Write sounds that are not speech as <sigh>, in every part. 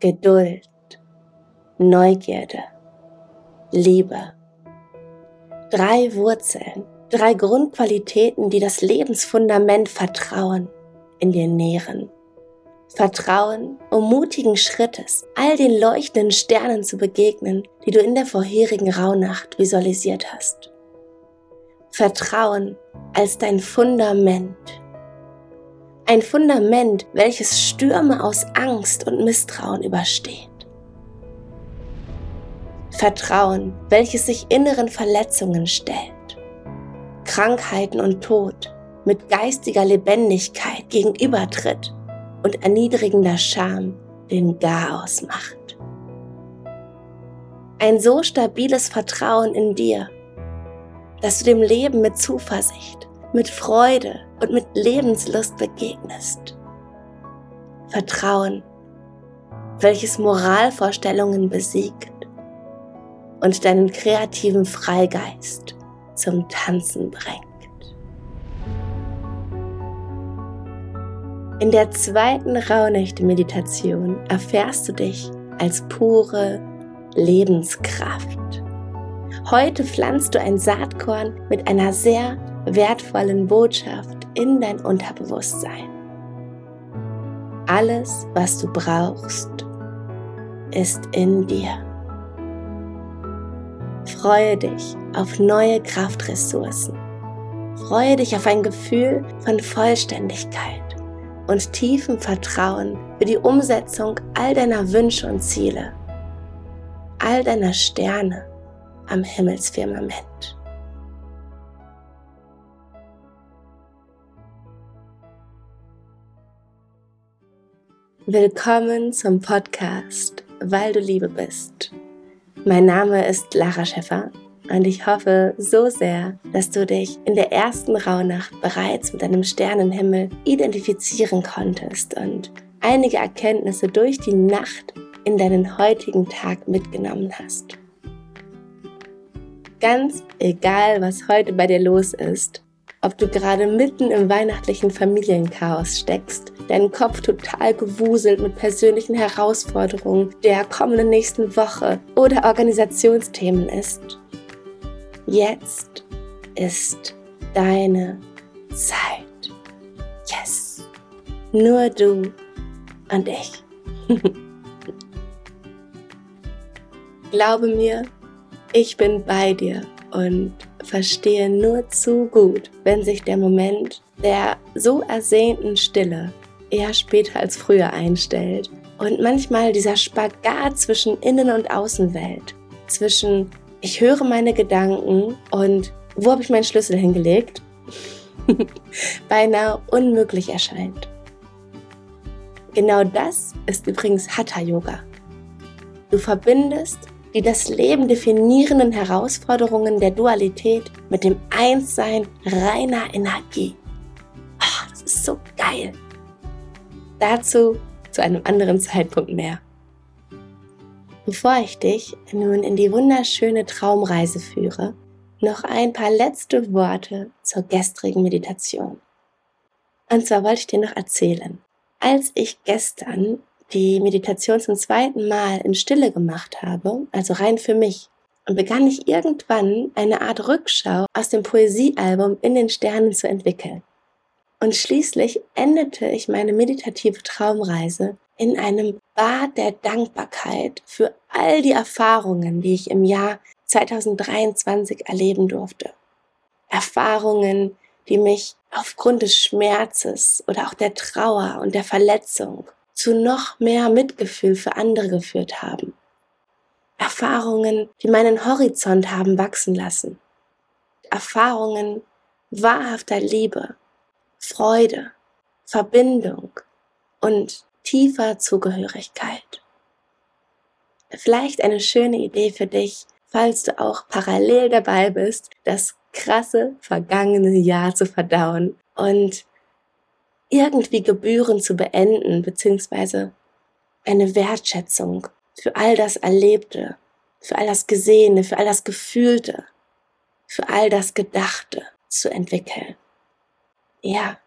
Geduld, Neugierde, Liebe. Drei Wurzeln, drei Grundqualitäten, die das Lebensfundament Vertrauen in dir nähren. Vertrauen, um mutigen Schrittes all den leuchtenden Sternen zu begegnen, die du in der vorherigen Rauhnacht visualisiert hast. Vertrauen als dein Fundament. Ein Fundament, welches Stürme aus Angst und Misstrauen übersteht. Vertrauen, welches sich inneren Verletzungen stellt. Krankheiten und Tod mit geistiger Lebendigkeit gegenübertritt und erniedrigender Scham den Garaus macht. Ein so stabiles Vertrauen in dir, dass du dem Leben mit Zuversicht, mit Freude und mit Lebenslust begegnest. Vertrauen, welches Moralvorstellungen besiegt und deinen kreativen Freigeist zum Tanzen bringt. In der zweiten Rauhnächte-Meditation erfährst du dich als pure Lebenskraft. Heute pflanzt du ein Saatkorn mit einer sehr wertvollen Botschaft in dein Unterbewusstsein. Alles, was du brauchst, ist in dir. Freue dich auf neue Kraftressourcen. Freue dich auf ein Gefühl von Vollständigkeit und tiefem Vertrauen für die Umsetzung all deiner Wünsche und Ziele, all deiner Sterne am Himmelsfirmament. Willkommen zum Podcast Weil du Liebe bist. Mein Name ist Lara Schäffer und ich hoffe so sehr, dass du dich in der ersten Rauhnacht bereits mit deinem Sternenhimmel identifizieren konntest und einige Erkenntnisse durch die Nacht in deinen heutigen Tag mitgenommen hast. Ganz egal, was heute bei dir los ist, ob du gerade mitten im weihnachtlichen Familienchaos steckst, deinen Kopf total gewuselt mit persönlichen Herausforderungen der kommenden nächsten Woche oder Organisationsthemen ist, Jetzt ist deine Zeit. Yes. Nur du und ich. <laughs> Glaube mir, ich bin bei dir und verstehe nur zu gut, wenn sich der Moment der so ersehnten Stille eher später als früher einstellt und manchmal dieser Spagat zwischen Innen- und Außenwelt, zwischen ich höre meine Gedanken und wo habe ich meinen Schlüssel hingelegt, <laughs> beinahe unmöglich erscheint. Genau das ist übrigens Hatha Yoga. Du verbindest die das Leben definierenden Herausforderungen der Dualität mit dem Einssein reiner Energie. Oh, das ist so geil. Dazu zu einem anderen Zeitpunkt mehr. Bevor ich dich nun in die wunderschöne Traumreise führe, noch ein paar letzte Worte zur gestrigen Meditation. Und zwar wollte ich dir noch erzählen, als ich gestern die Meditation zum zweiten Mal in Stille gemacht habe, also rein für mich, und begann ich irgendwann eine Art Rückschau aus dem Poesiealbum in den Sternen zu entwickeln. Und schließlich endete ich meine meditative Traumreise in einem Bad der Dankbarkeit für all die Erfahrungen, die ich im Jahr 2023 erleben durfte. Erfahrungen, die mich aufgrund des Schmerzes oder auch der Trauer und der Verletzung zu noch mehr Mitgefühl für andere geführt haben. Erfahrungen, die meinen Horizont haben wachsen lassen. Erfahrungen wahrhafter Liebe, Freude, Verbindung und tiefer Zugehörigkeit. Vielleicht eine schöne Idee für dich, falls du auch parallel dabei bist, das krasse vergangene Jahr zu verdauen und irgendwie Gebühren zu beenden, beziehungsweise eine Wertschätzung für all das Erlebte, für all das Gesehene, für all das Gefühlte, für all das Gedachte zu entwickeln. Ja,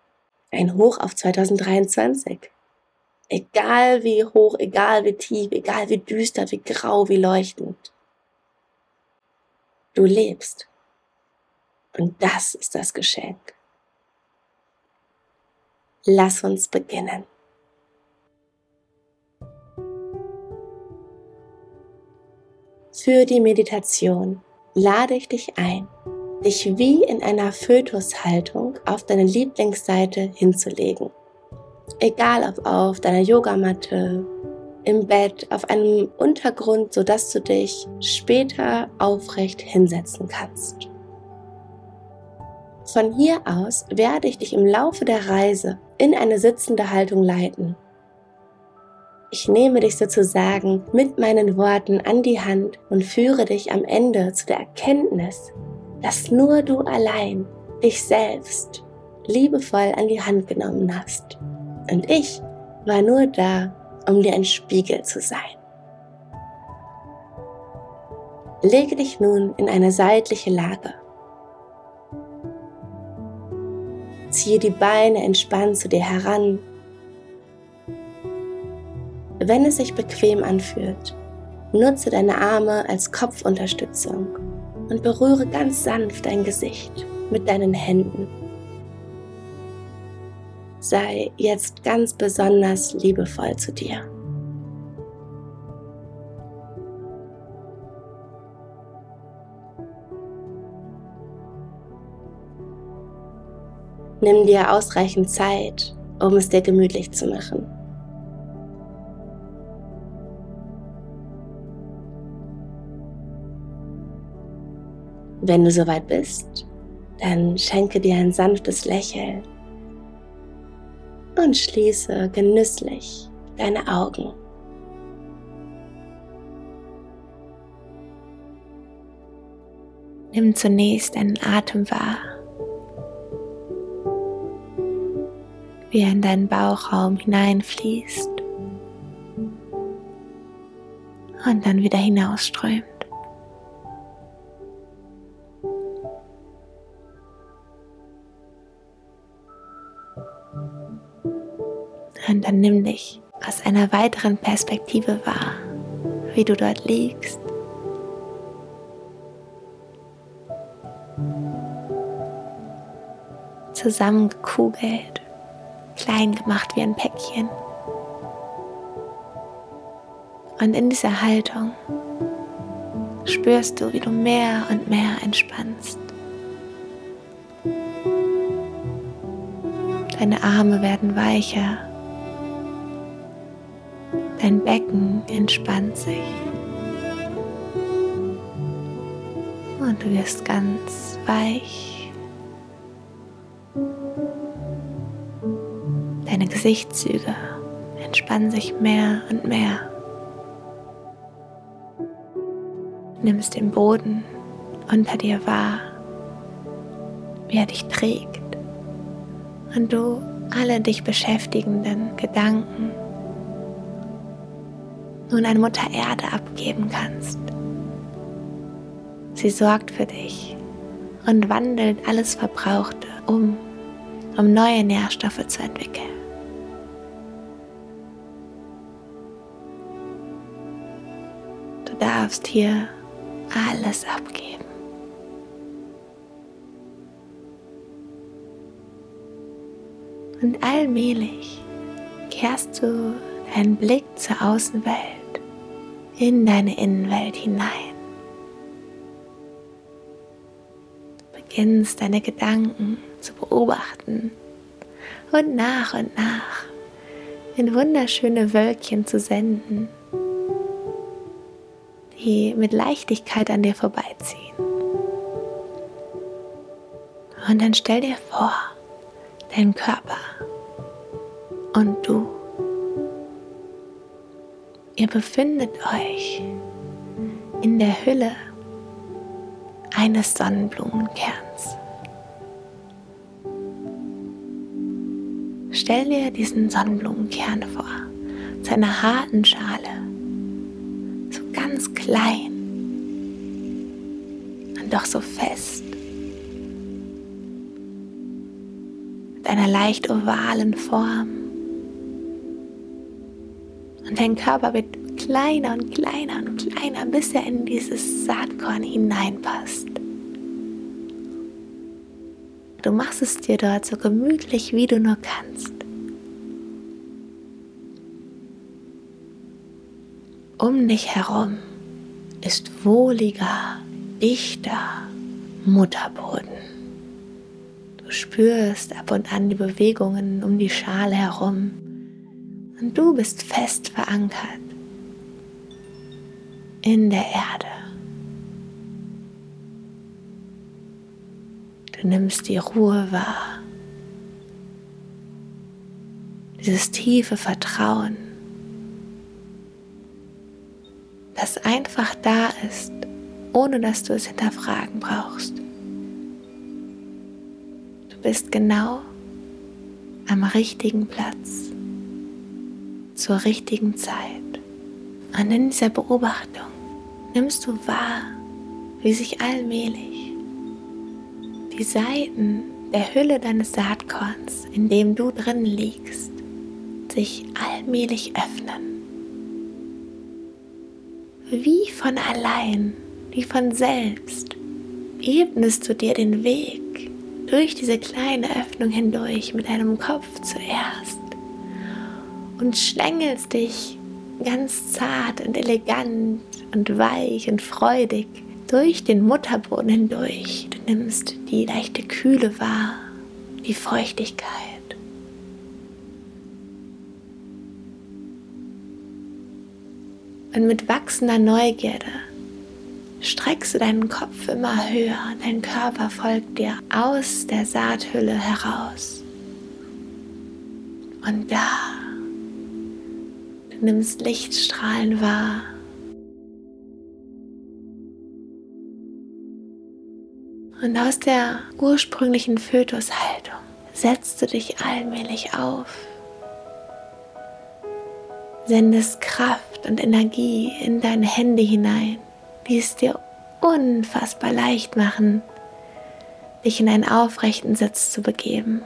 ein Hoch auf 2023. Egal wie hoch, egal wie tief, egal wie düster, wie grau, wie leuchtend. Du lebst. Und das ist das Geschenk. Lass uns beginnen. Für die Meditation lade ich dich ein, dich wie in einer Fötushaltung auf deine Lieblingsseite hinzulegen. Egal ob auf deiner Yogamatte, im Bett, auf einem Untergrund, sodass du dich später aufrecht hinsetzen kannst. Von hier aus werde ich dich im Laufe der Reise in eine sitzende Haltung leiten. Ich nehme dich sozusagen mit meinen Worten an die Hand und führe dich am Ende zu der Erkenntnis, dass nur du allein dich selbst liebevoll an die Hand genommen hast. Und ich war nur da, um dir ein Spiegel zu sein. Lege dich nun in eine seitliche Lage. Ziehe die Beine entspannt zu dir heran. Wenn es sich bequem anfühlt, nutze deine Arme als Kopfunterstützung und berühre ganz sanft dein Gesicht mit deinen Händen. Sei jetzt ganz besonders liebevoll zu dir. Nimm dir ausreichend Zeit, um es dir gemütlich zu machen. Wenn du soweit bist, dann schenke dir ein sanftes Lächeln und schließe genüsslich deine Augen. Nimm zunächst deinen Atem wahr, wie er in deinen Bauchraum hineinfließt und dann wieder hinausströmt. Und dann nimm dich aus einer weiteren Perspektive wahr, wie du dort liegst. Zusammengekugelt, klein gemacht wie ein Päckchen. Und in dieser Haltung spürst du, wie du mehr und mehr entspannst. Deine Arme werden weicher Dein Becken entspannt sich. Und du wirst ganz weich. Deine Gesichtszüge entspannen sich mehr und mehr. Nimmst den Boden unter dir wahr, wie er dich trägt und du alle dich beschäftigenden Gedanken nun an Mutter Erde abgeben kannst. Sie sorgt für dich und wandelt alles Verbrauchte um, um neue Nährstoffe zu entwickeln. Darfst hier alles abgeben. Und allmählich kehrst du deinen Blick zur Außenwelt in deine Innenwelt hinein. Du beginnst deine Gedanken zu beobachten und nach und nach in wunderschöne Wölkchen zu senden, die mit Leichtigkeit an dir vorbeiziehen. Und dann stell dir vor, dein Körper und du Ihr befindet euch in der Hülle eines Sonnenblumenkerns. Stell dir diesen Sonnenblumenkern vor, zu einer harten Schale, ganz klein und doch so fest, mit einer leicht ovalen Form Und dein Körper wird kleiner und kleiner und kleiner, bis er in dieses Saatkorn hineinpasst. Du machst es dir dort so gemütlich, wie du nur kannst. Um dich herum ist wohliger, dichter Mutterboden. Du spürst ab und an die Bewegungen um die Schale herum und du bist fest verankert in der Erde. Du nimmst die Ruhe wahr, dieses tiefe Vertrauen, das einfach da ist, ohne dass du es hinterfragen brauchst. Du bist genau am richtigen Platz, zur richtigen Zeit. Und in dieser Beobachtung nimmst du wahr, wie sich allmählich die Seiten der Hülle deines Saatkorns, in dem du drin liegst, sich allmählich öffnen. Wie von allein, wie von selbst, ebnest du dir den Weg durch diese kleine Öffnung hindurch mit deinem Kopf zuerst und schlängelst dich ganz zart und elegant und weich und freudig durch den Mutterboden hindurch. Du nimmst die leichte Kühle wahr, die Feuchtigkeit. Und mit wachsender Neugierde streckst du deinen Kopf immer höher und dein Körper folgt dir aus der Saathülle heraus. Und da Du nimmst Lichtstrahlen wahr. Und aus der ursprünglichen Fötushaltung setzt du dich allmählich auf. Sendest Kraft und Energie in deine Hände hinein, die es dir unfassbar leicht machen, dich in einen aufrechten Sitz zu begeben.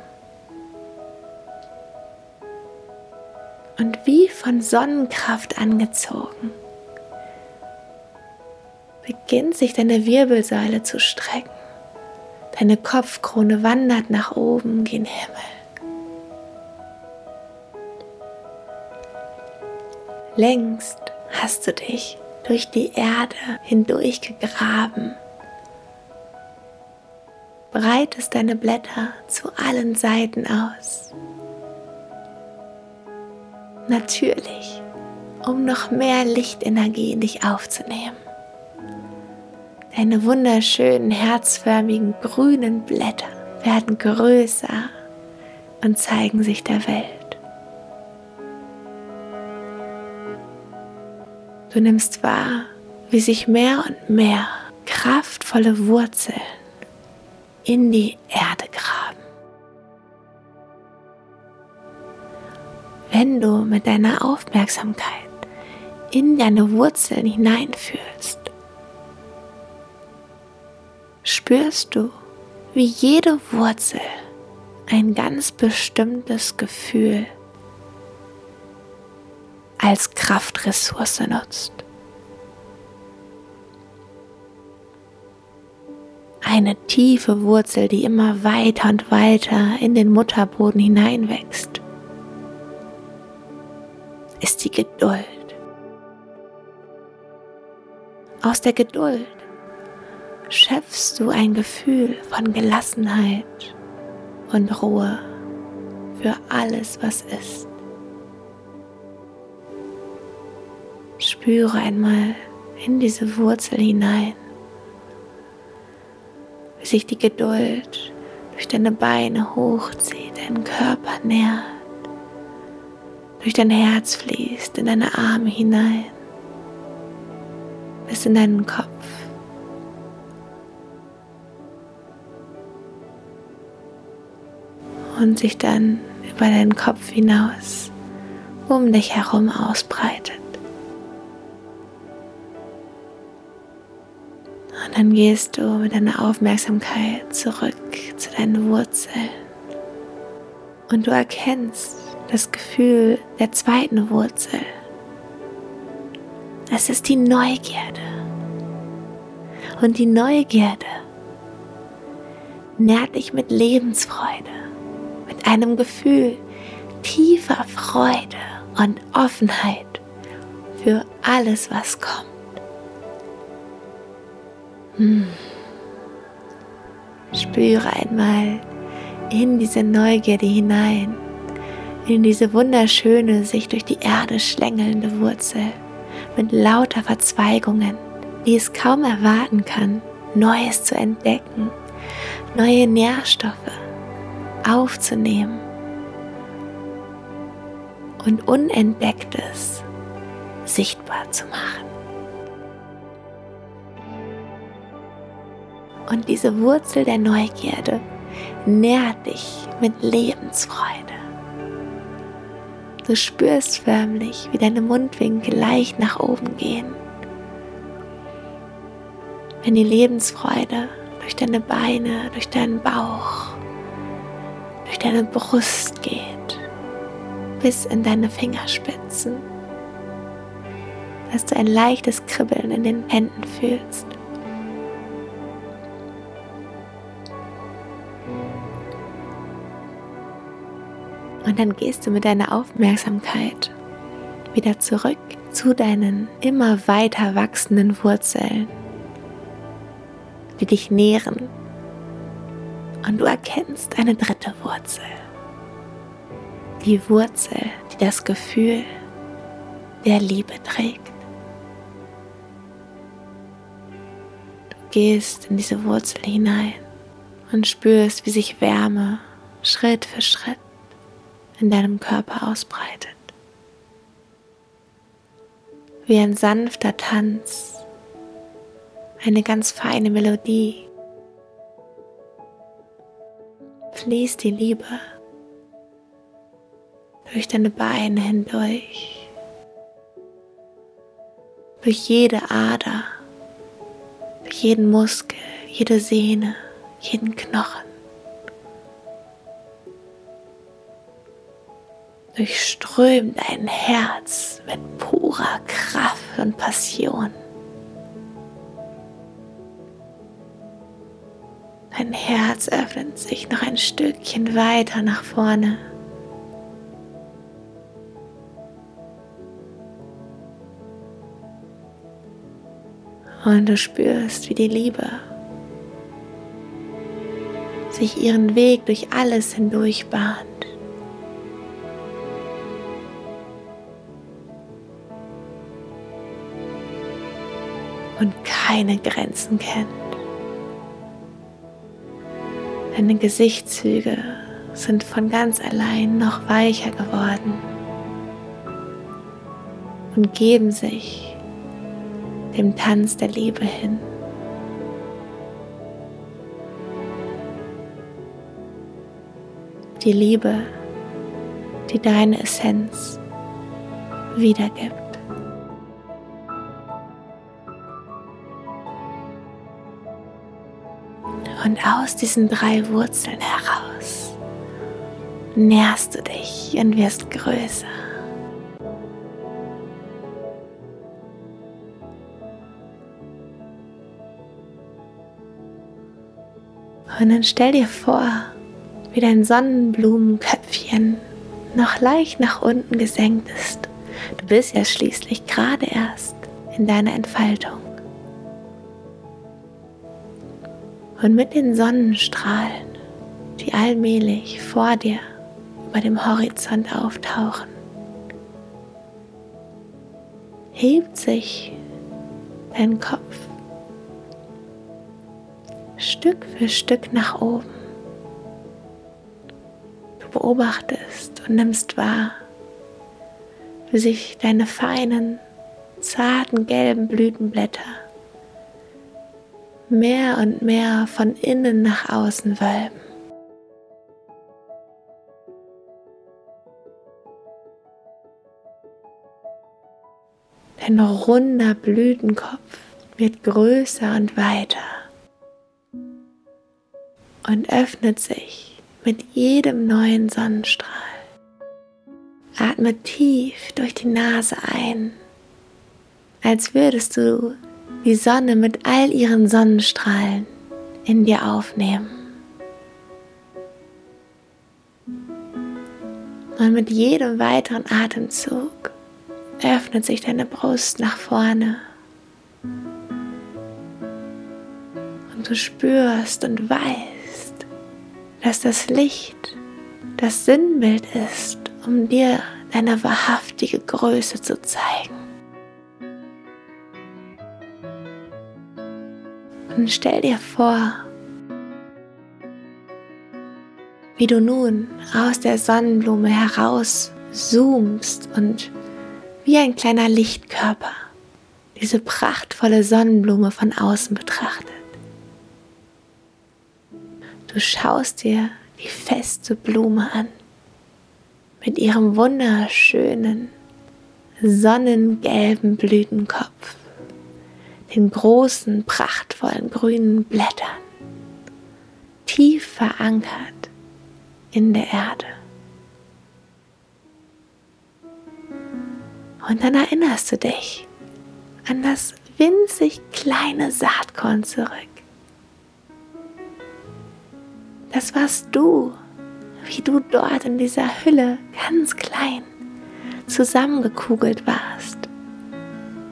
und wie von Sonnenkraft angezogen beginnt sich deine Wirbelsäule zu strecken. Deine Kopfkrone wandert nach oben gen Himmel. Längst hast du dich durch die Erde hindurch gegraben. Breitest deine Blätter zu allen Seiten aus natürlich, um noch mehr Lichtenergie in dich aufzunehmen. Deine wunderschönen herzförmigen grünen Blätter werden größer und zeigen sich der Welt. Du nimmst wahr, wie sich mehr und mehr kraftvolle Wurzeln in die Erde graben. wenn du mit deiner Aufmerksamkeit in deine Wurzeln hineinfühlst, spürst du, wie jede Wurzel ein ganz bestimmtes Gefühl als Kraftressource nutzt. Eine tiefe Wurzel, die immer weiter und weiter in den Mutterboden hineinwächst ist die Geduld. Aus der Geduld schöpfst du ein Gefühl von Gelassenheit und Ruhe für alles, was ist. Spüre einmal in diese Wurzel hinein, wie sich die Geduld durch deine Beine hochzieht, deinen Körper nährt durch dein Herz fließt, in deine Arme hinein, bis in deinen Kopf. Und sich dann über deinen Kopf hinaus um dich herum ausbreitet. Dann gehst du mit deiner Aufmerksamkeit zurück zu deinen Wurzeln. Und du erkennst, das Gefühl der zweiten Wurzel, Das ist die Neugierde. Und die Neugierde nährt dich mit Lebensfreude, mit einem Gefühl tiefer Freude und Offenheit für alles, was kommt. Hm. Spüre einmal in diese Neugierde hinein, in diese wunderschöne, sich durch die Erde schlängelnde Wurzel mit lauter Verzweigungen, die es kaum erwarten kann, Neues zu entdecken, neue Nährstoffe aufzunehmen und Unentdecktes sichtbar zu machen. Und diese Wurzel der Neugierde nährt dich mit Lebensfreude. Du spürst förmlich, wie deine Mundwinkel leicht nach oben gehen. Wenn die Lebensfreude durch deine Beine, durch deinen Bauch, durch deine Brust geht, bis in deine Fingerspitzen, dass du ein leichtes Kribbeln in den Händen fühlst. Und dann gehst du mit deiner Aufmerksamkeit wieder zurück zu deinen immer weiter wachsenden Wurzeln, die dich nähren. Und du erkennst eine dritte Wurzel. Die Wurzel, die das Gefühl der Liebe trägt. Du gehst in diese Wurzel hinein und spürst, wie sich Wärme Schritt für Schritt in deinem Körper ausbreitet. Wie ein sanfter Tanz, eine ganz feine Melodie, fließt die Liebe durch deine Beine hindurch, durch jede Ader, durch jeden Muskel, jede Sehne, jeden Knochen. Durchströmt dein Herz mit purer Kraft und Passion. Dein Herz öffnet sich noch ein Stückchen weiter nach vorne. Und du spürst, wie die Liebe sich ihren Weg durch alles hindurch bahnt. Und keine Grenzen kennt. Deine Gesichtszüge sind von ganz allein noch weicher geworden und geben sich dem Tanz der Liebe hin. Die Liebe, die deine Essenz wiedergibt. Und aus diesen drei Wurzeln heraus nährst du dich und wirst größer. Und dann stell dir vor, wie dein Sonnenblumenköpfchen noch leicht nach unten gesenkt ist. Du bist ja schließlich gerade erst in deiner Entfaltung. Und mit den Sonnenstrahlen, die allmählich vor dir über dem Horizont auftauchen, hebt sich dein Kopf Stück für Stück nach oben. Du beobachtest und nimmst wahr, wie sich deine feinen, zarten gelben Blütenblätter mehr und mehr von innen nach außen wölben. Dein runder Blütenkopf wird größer und weiter und öffnet sich mit jedem neuen Sonnenstrahl. Atme tief durch die Nase ein, als würdest du die Sonne mit all ihren Sonnenstrahlen in dir aufnehmen. Und mit jedem weiteren Atemzug öffnet sich deine Brust nach vorne. Und du spürst und weißt, dass das Licht das Sinnbild ist, um dir deine wahrhaftige Größe zu zeigen. Und stell dir vor, wie du nun aus der Sonnenblume heraus zoomst und wie ein kleiner Lichtkörper diese prachtvolle Sonnenblume von außen betrachtet. Du schaust dir die feste Blume an mit ihrem wunderschönen, sonnengelben Blütenkopf, den großen, prachtvollen grünen Blättern, tief verankert in der Erde. Und dann erinnerst du dich an das winzig kleine Saatkorn zurück. Das warst du, wie du dort in dieser Hülle ganz klein zusammengekugelt warst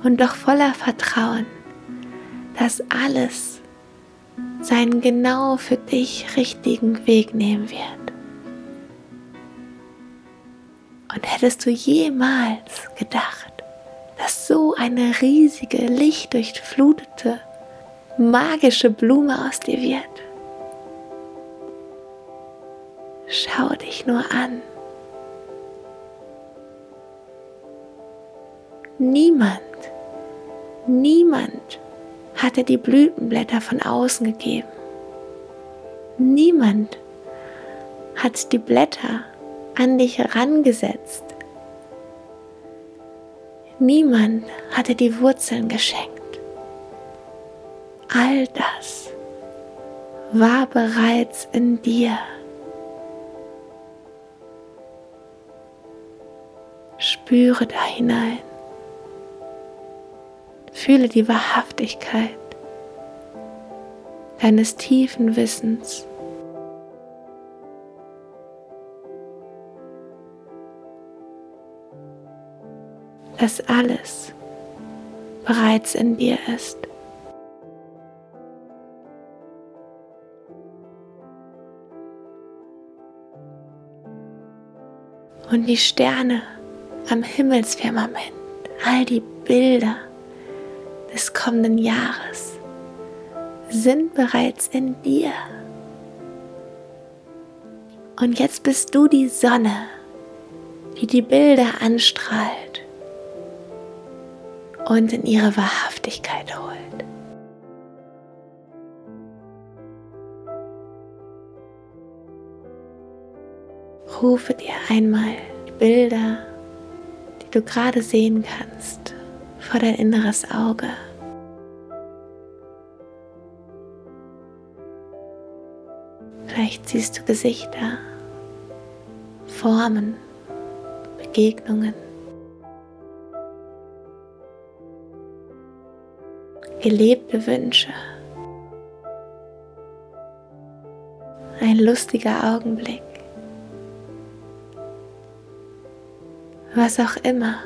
und doch voller Vertrauen, dass alles seinen genau für dich richtigen Weg nehmen wird. Und hättest du jemals gedacht, dass so eine riesige, lichtdurchflutete, magische Blume aus dir wird? Schau dich nur an. Niemand, niemand hatte die Blütenblätter von außen gegeben. Niemand hat die Blätter an dich herangesetzt. Niemand hatte die Wurzeln geschenkt. All das war bereits in dir. Spüre da hinein. Fühle die Wahrhaftigkeit deines tiefen Wissens. dass alles bereits in dir ist. Und die Sterne am Himmelsfirmament, all die Bilder des kommenden Jahres sind bereits in dir. Und jetzt bist du die Sonne, die die Bilder anstrahlt und in ihre Wahrhaftigkeit holt. Rufe dir einmal die Bilder, die du gerade sehen kannst, vor dein inneres Auge. Vielleicht siehst du Gesichter, Formen, Begegnungen. gelebte Wünsche. Ein lustiger Augenblick. Was auch immer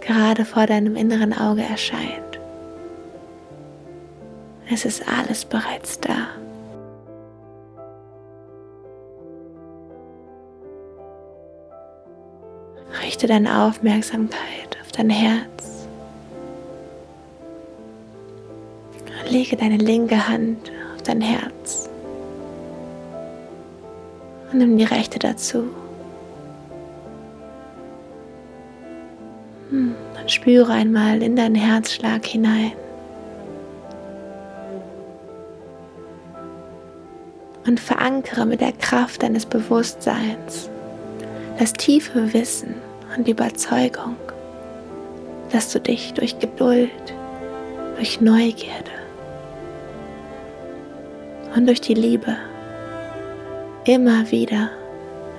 gerade vor deinem inneren Auge erscheint. Es ist alles bereits da. Richte deine Aufmerksamkeit auf dein Herz. Lege deine linke Hand auf dein Herz und nimm die rechte dazu. Spüre einmal in deinen Herzschlag hinein. Und verankere mit der Kraft deines Bewusstseins das tiefe Wissen und die Überzeugung, dass du dich durch Geduld, durch Neugierde und durch die Liebe immer wieder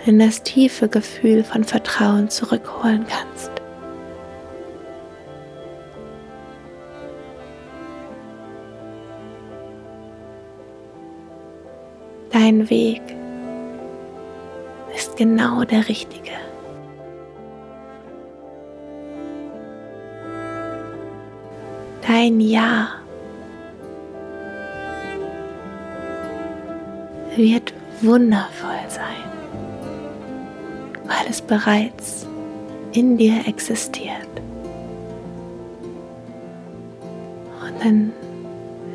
in das tiefe Gefühl von Vertrauen zurückholen kannst. Dein Weg ist genau der richtige. Dein Ja wird wundervoll sein, weil es bereits in dir existiert. Und dann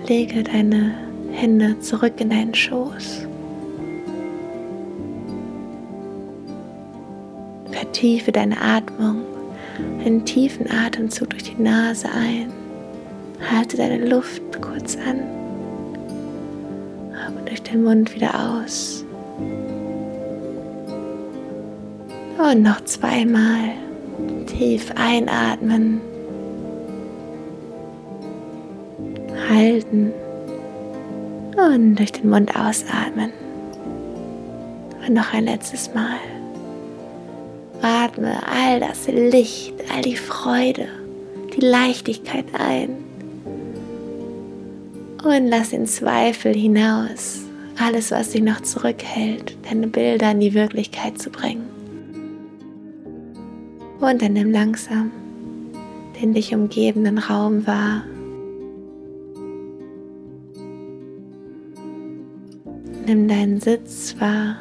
lege deine Hände zurück in deinen Schoß. Vertiefe deine Atmung, einen tiefen Atemzug durch die Nase ein. Halte deine Luft kurz an. Aber durch den Mund wieder aus. Und noch zweimal tief einatmen. Halten. Und durch den Mund ausatmen. Und noch ein letztes Mal. Atme all das Licht, all die Freude, die Leichtigkeit ein. Und lass den Zweifel hinaus, alles, was dich noch zurückhält, deine Bilder in die Wirklichkeit zu bringen. Und dann nimm langsam den dich umgebenden Raum wahr. Nimm deinen Sitz wahr.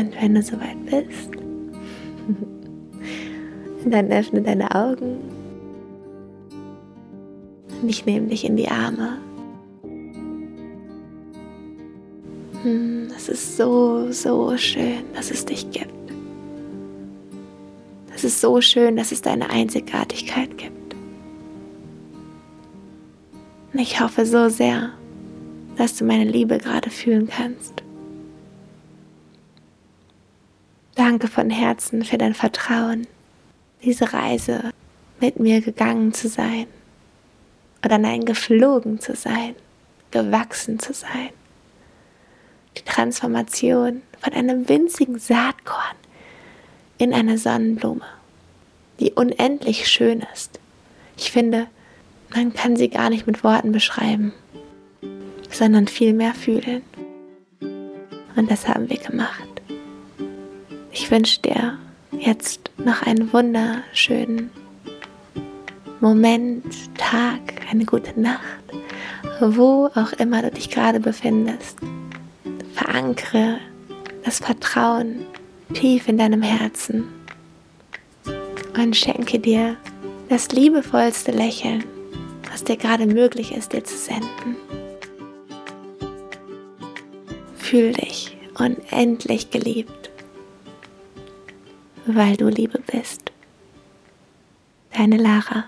Und wenn du soweit bist, <laughs> dann öffne deine Augen und ich nehme dich in die Arme. Hm, es ist so, so schön, dass es dich gibt. Es ist so schön, dass es deine Einzigartigkeit gibt. Und ich hoffe so sehr, dass du meine Liebe gerade fühlen kannst. Danke von Herzen für dein Vertrauen, diese Reise mit mir gegangen zu sein oder nein, geflogen zu sein, gewachsen zu sein. Die Transformation von einem winzigen Saatkorn in eine Sonnenblume, die unendlich schön ist. Ich finde, man kann sie gar nicht mit Worten beschreiben, sondern vielmehr fühlen. Und das haben wir gemacht. Ich wünsche dir jetzt noch einen wunderschönen Moment, Tag, eine gute Nacht, wo auch immer du dich gerade befindest. Verankere das Vertrauen tief in deinem Herzen und schenke dir das liebevollste Lächeln, was dir gerade möglich ist, dir zu senden. Fühl dich unendlich geliebt, weil du Liebe bist. Deine Lara.